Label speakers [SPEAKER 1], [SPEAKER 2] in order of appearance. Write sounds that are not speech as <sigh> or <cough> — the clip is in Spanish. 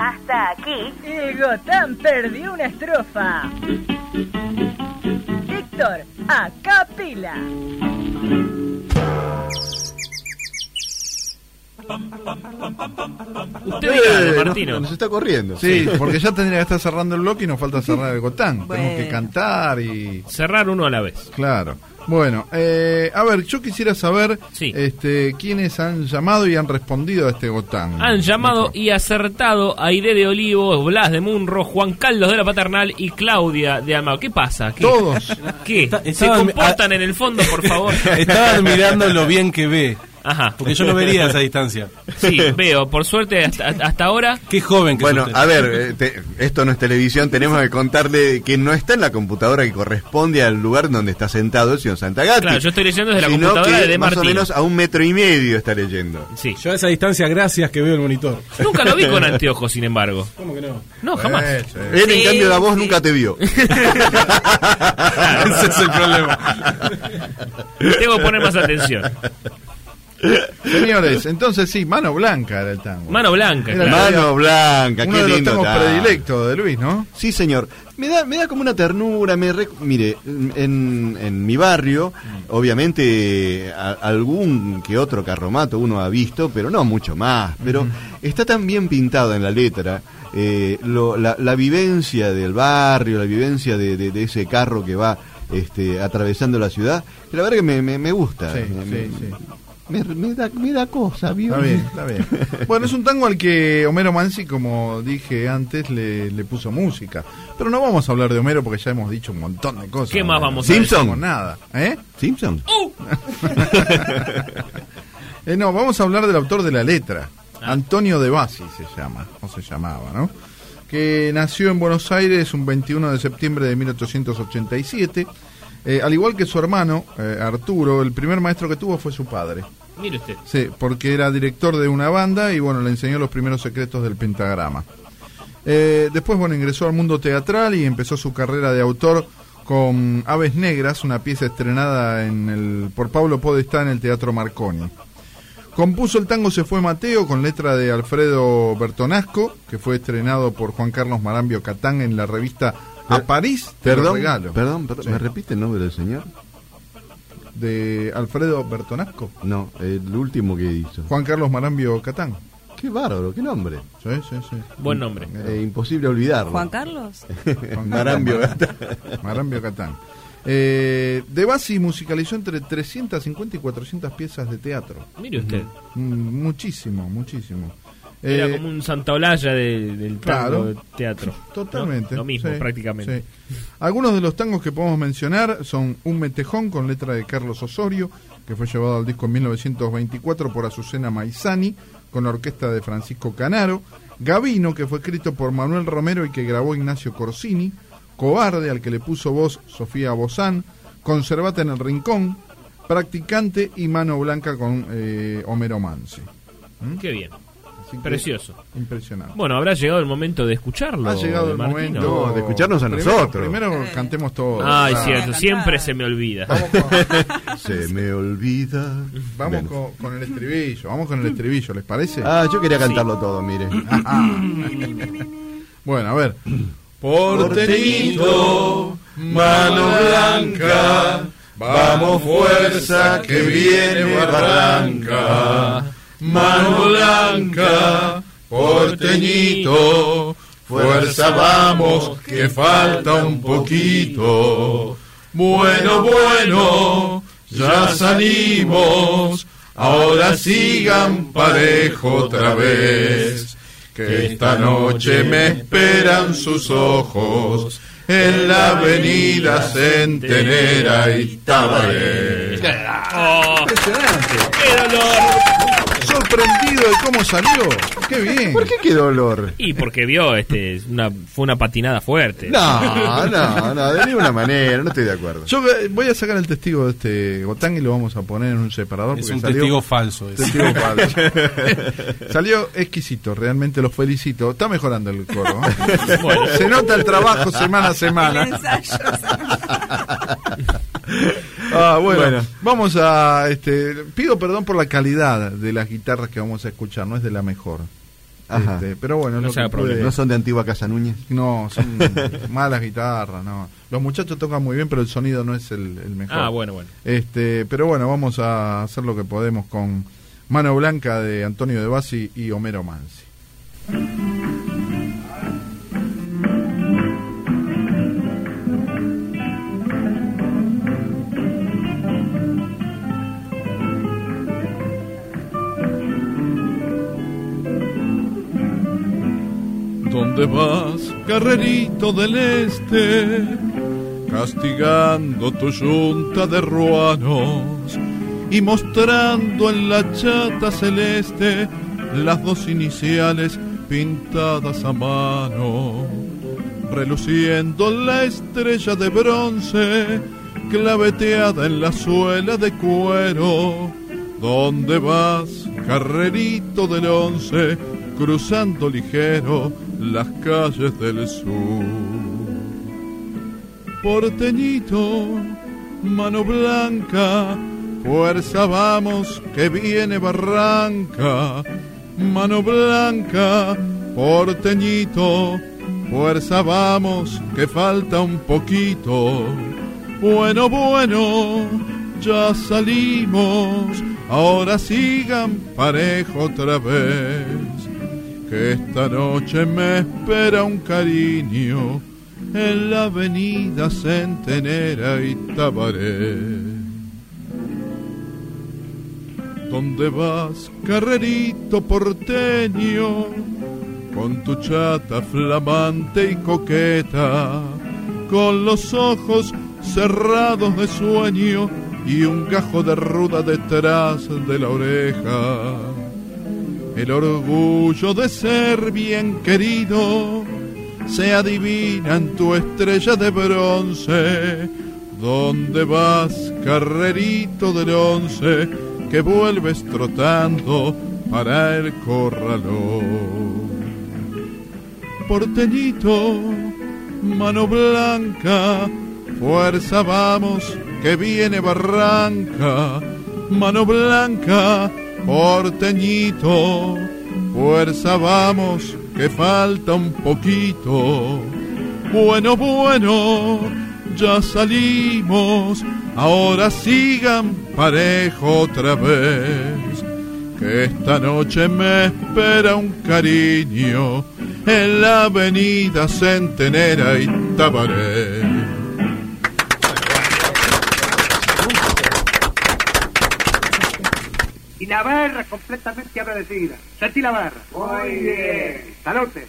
[SPEAKER 1] Hasta aquí, el Gotán perdió una estrofa. Víctor, a capila.
[SPEAKER 2] Usted diga, Martino.
[SPEAKER 3] Nos está corriendo.
[SPEAKER 4] Sí, porque ya tendría que estar cerrando el bloque y nos falta cerrar el Gotán. Tenemos que cantar y...
[SPEAKER 2] Cerrar uno a la vez.
[SPEAKER 4] Claro. Bueno, eh, a ver, yo quisiera saber este, quiénes han llamado y han respondido a este Gotán.
[SPEAKER 2] Han llamado y acertado a Aide de Olivos, Blas de Munro, Juan Carlos de la Paternal y Claudia de Almagro. ¿Qué pasa? ¿Qué?
[SPEAKER 4] Todos.
[SPEAKER 2] ¿Qué? ¿Se comportan en el fondo, por favor? <laughs>
[SPEAKER 5] Estaban mirando lo bien que ve.
[SPEAKER 2] Ajá.
[SPEAKER 5] Porque yo lo vería a esa distancia.
[SPEAKER 2] Sí, veo. Por suerte, hasta, hasta ahora...
[SPEAKER 5] Qué joven que
[SPEAKER 3] Bueno,
[SPEAKER 5] es usted.
[SPEAKER 3] a ver, eh, te- esto no es televisión, tenemos que contarle que no está en la computadora que corresponde al lugar donde está sentado el señor Santagati.
[SPEAKER 2] Claro, yo estoy leyendo desde la computadora
[SPEAKER 3] que
[SPEAKER 2] de
[SPEAKER 3] Más o menos a un metro y medio está leyendo.
[SPEAKER 2] Sí.
[SPEAKER 5] Yo a esa distancia, gracias que veo el monitor.
[SPEAKER 2] Nunca lo vi con <laughs> anteojos, sin embargo.
[SPEAKER 5] ¿Cómo que no?
[SPEAKER 2] No, jamás.
[SPEAKER 4] Eh, sí.
[SPEAKER 3] Él, en
[SPEAKER 2] Sí,
[SPEAKER 3] cambio, la voz
[SPEAKER 2] sí.
[SPEAKER 3] nunca te vio. <laughs>
[SPEAKER 5] Ese es el problema.
[SPEAKER 2] Tengo que poner más atención.
[SPEAKER 4] Señores, entonces sí, Mano Blanca era el tango.
[SPEAKER 2] Mano blanca,
[SPEAKER 4] Era
[SPEAKER 2] claro.
[SPEAKER 3] Mano blanca,
[SPEAKER 4] Uno
[SPEAKER 3] qué
[SPEAKER 4] de los
[SPEAKER 3] lindo.
[SPEAKER 4] tangos
[SPEAKER 3] tango.
[SPEAKER 4] predilectos de Luis, ¿no?
[SPEAKER 3] Sí, señor. Me da, me da como una ternura. Me rec- Mire, en, en mi barrio, obviamente, a- algún que otro carromato uno ha visto, pero no mucho más. Pero está tan bien pintado en la letra. eh, lo- la, la vivencia del barrio, la vivencia de, de- de ese carro que va este, atravesando la ciudad, que la verdad que me, me, me gusta.
[SPEAKER 4] Sí,
[SPEAKER 3] me,
[SPEAKER 4] sí,
[SPEAKER 3] me-
[SPEAKER 4] sí.
[SPEAKER 3] Me- me da, me da cosa, ¿vio?
[SPEAKER 4] Está bien, está bien. <laughs> Bueno, es un tango al que Homero Mansi, como dije antes, le, le puso música. Pero no vamos a hablar de Homero porque ya hemos dicho un montón de cosas.
[SPEAKER 2] ¿Qué más
[SPEAKER 4] Homero.
[SPEAKER 2] vamos a
[SPEAKER 4] No
[SPEAKER 3] Simpson.
[SPEAKER 4] decimos nada. ¿Eh?
[SPEAKER 3] Simpson. <laughs>
[SPEAKER 4] Eh, no, vamos a hablar del autor de la letra.
[SPEAKER 2] Ah.
[SPEAKER 4] Antonio De Bassi se llama, o se llamaba, ¿no? Que nació en Buenos Aires un 21 de septiembre de 1887. Eh, al igual que su hermano, eh, Arturo, el primer maestro que tuvo fue su padre.
[SPEAKER 2] Mire usted.
[SPEAKER 4] Sí, porque era director de una banda y bueno, le enseñó los primeros secretos del pentagrama. Eh, después, bueno, ingresó al mundo teatral y empezó su carrera de autor con Aves Negras, una pieza estrenada en el, por Pablo Podestá en el Teatro Marconi. Compuso el tango Se fue Mateo con letra de Alfredo Bertonasco, que fue estrenado por Juan Carlos Marambio Catán en la revista A París, te lo
[SPEAKER 3] Perdón,
[SPEAKER 4] regalo.
[SPEAKER 3] perdón, perdón,
[SPEAKER 4] Sí.
[SPEAKER 3] ¿me repite el nombre del señor?
[SPEAKER 4] De Alfredo Bertonasco.
[SPEAKER 3] No, el último que hizo.
[SPEAKER 4] Juan Carlos Marambio Catán.
[SPEAKER 3] Qué bárbaro, qué nombre.
[SPEAKER 4] Sí, sí, sí.
[SPEAKER 2] Buen nombre.
[SPEAKER 3] Eh, imposible olvidarlo.
[SPEAKER 6] Juan Carlos. <laughs>
[SPEAKER 3] Marambio.
[SPEAKER 4] Carlos Marambio Catán. Eh, de Bassi musicalizó entre 350 y 400 piezas de teatro.
[SPEAKER 2] Mire usted.
[SPEAKER 4] Mm, Muchísimo, muchísimo.
[SPEAKER 2] Era
[SPEAKER 4] Eh,
[SPEAKER 2] como un Santa Olalla de- del tango
[SPEAKER 4] claro.
[SPEAKER 2] de teatro.
[SPEAKER 4] Totalmente.
[SPEAKER 2] ¿no? Lo mismo,
[SPEAKER 4] sí,
[SPEAKER 2] prácticamente.
[SPEAKER 4] sí. Algunos de los tangos que podemos mencionar son Un Metejón con letra de Carlos Osorio, que fue llevado al disco en 1924 por Azucena Maizani, con la orquesta de Francisco Canaro. Gavino, que fue escrito por Manuel Romero y que grabó Ignacio Corsini. Cobarde, al que le puso voz Sofía Bozán. Conservate en el Rincón. Practicante y Mano Blanca con eh, Homero. ¿Mm?
[SPEAKER 2] Qué bien.
[SPEAKER 4] Así que,
[SPEAKER 2] Precioso.
[SPEAKER 4] Impresionante.
[SPEAKER 2] Bueno, habrá llegado el momento de escucharlo.
[SPEAKER 4] Ha llegado
[SPEAKER 2] de
[SPEAKER 4] el
[SPEAKER 2] Martino?
[SPEAKER 4] momento
[SPEAKER 3] No, de escucharnos a
[SPEAKER 4] Primero-
[SPEAKER 3] nosotros.
[SPEAKER 4] Primero cantemos todos.
[SPEAKER 2] Ay,
[SPEAKER 4] Ah,
[SPEAKER 2] cierto, siempre se me olvida. <laughs>
[SPEAKER 3] Se me olvida.
[SPEAKER 4] Vamos
[SPEAKER 3] Bueno.
[SPEAKER 4] con, con el estribillo, vamos con el estribillo, ¿les parece?
[SPEAKER 3] Ah, yo quería cantarlo todo, mire. <laughs>
[SPEAKER 4] Bueno, a ver.
[SPEAKER 3] Porteñito, mano blanca, vamos fuerza que viene barranca. Mano blanca, fuerza vamos que falta un poquito. Bueno, bueno, ya salimos, ahora sigan parejo otra vez. Que esta noche me esperan sus ojos en la avenida Centenera y Tabaré.
[SPEAKER 2] Oh. ¡Qué dolor!
[SPEAKER 4] Sorprendido de cómo salió. Qué bien.
[SPEAKER 3] ¿Por qué qué dolor?
[SPEAKER 2] Y porque vio, este, una, fue una patinada fuerte.
[SPEAKER 3] No, no, no, de ninguna manera, no estoy de acuerdo.
[SPEAKER 4] Yo eh, voy a sacar el testigo de este Gotán y lo vamos a poner en un separador.
[SPEAKER 5] Es
[SPEAKER 4] porque
[SPEAKER 5] un
[SPEAKER 4] salió-
[SPEAKER 5] testigo falso. ese.
[SPEAKER 4] Testigo <laughs> falso. Salió exquisito, realmente los felicito. Está mejorando el coro. ¿eh?
[SPEAKER 2] Bueno.
[SPEAKER 4] Se nota el trabajo semana a semana.
[SPEAKER 6] El ensayo.
[SPEAKER 4] Ah, bueno,
[SPEAKER 3] Bueno.
[SPEAKER 4] vamos a. Este, pido perdón por la calidad de las guitarras que vamos a escuchar, no es de la mejor.
[SPEAKER 3] Ajá.
[SPEAKER 4] Este, pero bueno,
[SPEAKER 2] No
[SPEAKER 4] lo
[SPEAKER 2] se haga
[SPEAKER 4] que pude-
[SPEAKER 2] problema.
[SPEAKER 3] ¿No son de antigua Casa Núñez?
[SPEAKER 4] No, son <laughs> malas guitarras, no. Los muchachos tocan muy bien, pero el sonido no es el, el mejor.
[SPEAKER 2] Ah, bueno, bueno.
[SPEAKER 4] Este, pero bueno, vamos a hacer lo que podemos con Mano Blanca de Antonio De Bassi y Homero Mansi. ¿Dónde vas, carrerito del este? Castigando tu yunta de ruanos y mostrando en la chata celeste las dos iniciales pintadas a mano, reluciendo la estrella de bronce claveteada en la suela de cuero. ¿Dónde vas, carrerito del once, cruzando ligero las calles del sur? Porteñito, mano blanca, fuerza vamos que viene barranca. Mano blanca, porteñito, fuerza vamos que falta un poquito. Bueno, bueno, ya salimos, ahora sigan parejo otra vez. Que esta noche me espera un cariño en la avenida Centenera y Tabaré. ¿Dónde vas, carrerito porteño? Con tu chata flamante y coqueta, con los ojos cerrados de sueño y un gajo de ruda detrás de la oreja. El orgullo de ser bien querido se adivina en tu estrella de bronce. ¿Dónde vas, carrerito del once, que vuelves trotando para el corralón? Porteñito, mano blanca, fuerza vamos, que viene barranca. Mano blanca, porteñito, fuerza vamos, que falta un poquito. Bueno, bueno, ya salimos, ahora sigan parejo otra vez. Que esta noche me espera un cariño en la avenida Centenera y Tabaré.
[SPEAKER 6] Y la barra completamente agradecida. Sentí la barra. Muy bien. Salute.